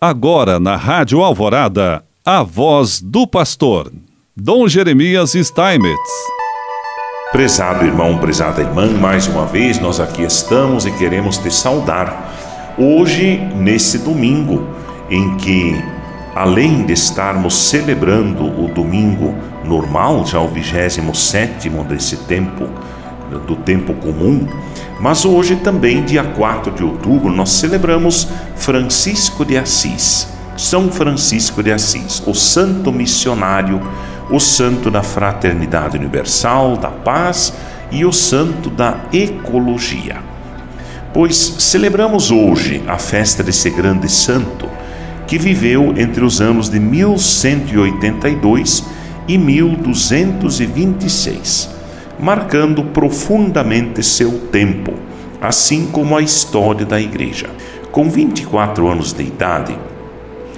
Agora na Rádio Alvorada, a voz do pastor, Dom Jeremias Steinmetz. Prezado irmão, prezada irmã, mais uma vez nós aqui estamos e queremos te saudar. Hoje, nesse domingo, em que, além de estarmos celebrando o domingo normal, já o 27 desse tempo, do tempo comum, mas hoje também, dia 4 de outubro, nós celebramos Francisco de Assis. São Francisco de Assis, o santo missionário, o santo da fraternidade universal, da paz e o santo da ecologia. Pois celebramos hoje a festa desse grande santo que viveu entre os anos de 1182 e 1226 marcando profundamente seu tempo, assim como a história da Igreja. Com 24 anos de idade,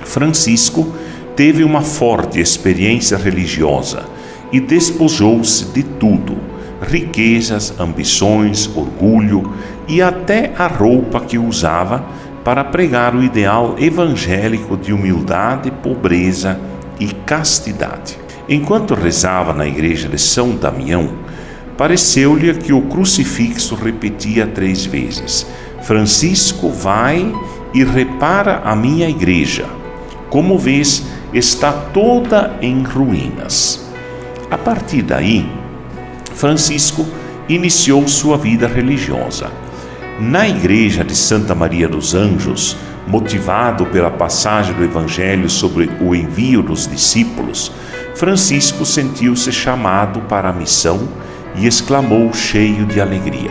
Francisco teve uma forte experiência religiosa e despojou-se de tudo: riquezas, ambições, orgulho e até a roupa que usava para pregar o ideal evangélico de humildade, pobreza e castidade. Enquanto rezava na igreja de São Damião, pareceu-lhe que o crucifixo repetia três vezes: Francisco, vai e repara a minha igreja. Como vês, está toda em ruínas. A partir daí, Francisco iniciou sua vida religiosa. Na igreja de Santa Maria dos Anjos, motivado pela passagem do Evangelho sobre o envio dos discípulos, Francisco sentiu-se chamado para a missão e exclamou cheio de alegria: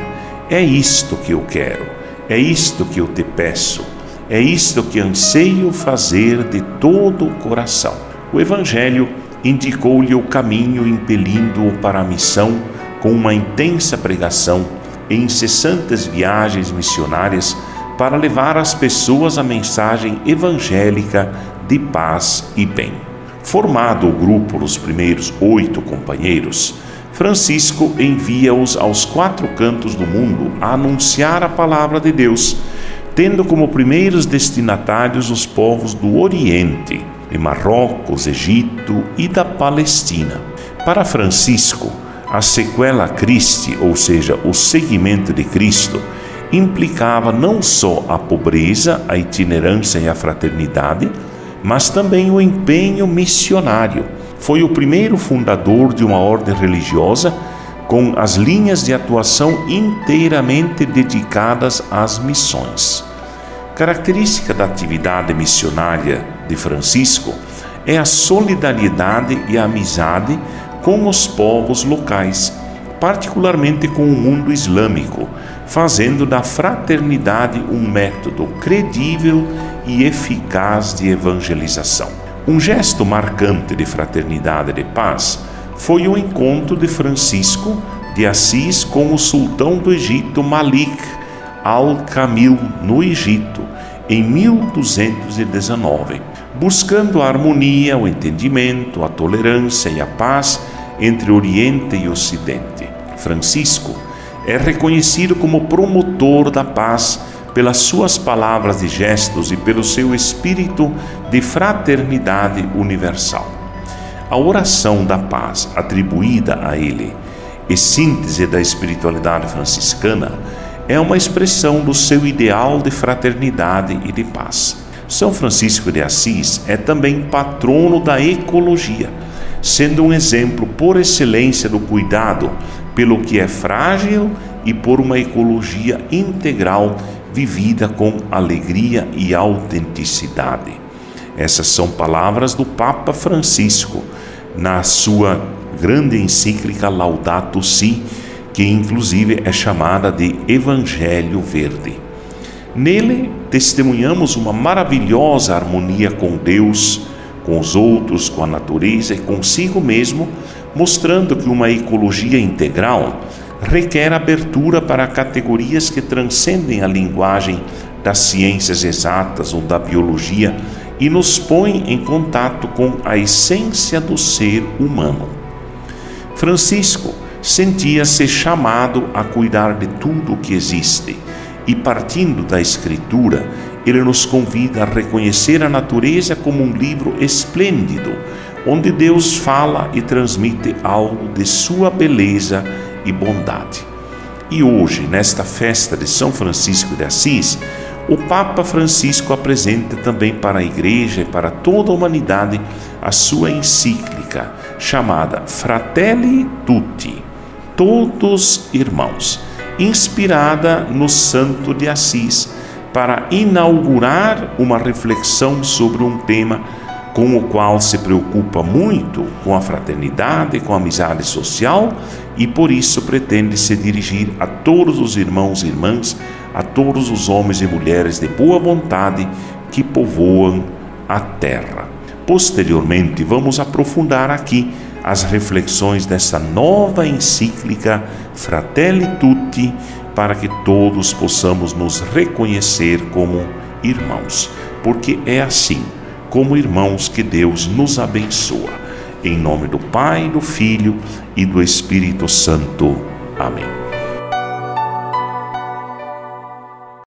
É isto que eu quero, é isto que eu te peço, é isto que anseio fazer de todo o coração. O Evangelho indicou-lhe o caminho, impelindo-o para a missão com uma intensa pregação e incessantes viagens missionárias para levar às pessoas a mensagem evangélica de paz e bem. Formado o grupo dos primeiros oito companheiros, Francisco envia-os aos quatro cantos do mundo a anunciar a palavra de Deus, tendo como primeiros destinatários os povos do Oriente, de Marrocos, Egito e da Palestina. Para Francisco, a sequela Christi, ou seja, o seguimento de Cristo, implicava não só a pobreza, a itinerância e a fraternidade, mas também o empenho missionário foi o primeiro fundador de uma ordem religiosa com as linhas de atuação inteiramente dedicadas às missões. Característica da atividade missionária de Francisco é a solidariedade e a amizade com os povos locais, particularmente com o mundo islâmico, fazendo da fraternidade um método credível e eficaz de evangelização. Um gesto marcante de fraternidade e de paz foi o encontro de Francisco de Assis com o sultão do Egito Malik al-Kamil no Egito em 1219, buscando a harmonia, o entendimento, a tolerância e a paz entre Oriente e Ocidente. Francisco é reconhecido como promotor da paz pelas suas palavras e gestos e pelo seu espírito de fraternidade universal. A oração da paz atribuída a ele e síntese da espiritualidade franciscana é uma expressão do seu ideal de fraternidade e de paz. São Francisco de Assis é também patrono da ecologia, sendo um exemplo por excelência do cuidado pelo que é frágil e por uma ecologia integral vivida com alegria e autenticidade. Essas são palavras do Papa Francisco na sua grande encíclica Laudato Si, que inclusive é chamada de Evangelho Verde. Nele testemunhamos uma maravilhosa harmonia com Deus, com os outros, com a natureza e consigo mesmo, mostrando que uma ecologia integral requer abertura para categorias que transcendem a linguagem das ciências exatas ou da biologia e nos põe em contato com a essência do ser humano. Francisco sentia-se chamado a cuidar de tudo o que existe e, partindo da Escritura, ele nos convida a reconhecer a natureza como um livro esplêndido, onde Deus fala e transmite algo de sua beleza e bondade. E hoje, nesta festa de São Francisco de Assis, o Papa Francisco apresenta também para a Igreja e para toda a humanidade a sua encíclica chamada Fratelli Tutti, Todos Irmãos, inspirada no Santo de Assis, para inaugurar uma reflexão sobre um tema com o qual se preocupa muito com a fraternidade, com a amizade social e por isso pretende se dirigir a todos os irmãos e irmãs, a todos os homens e mulheres de boa vontade que povoam a terra. Posteriormente, vamos aprofundar aqui as reflexões dessa nova encíclica Fratelli Tutti, para que todos possamos nos reconhecer como irmãos, porque é assim como irmãos que Deus nos abençoa. Em nome do Pai, do Filho e do Espírito Santo. Amém.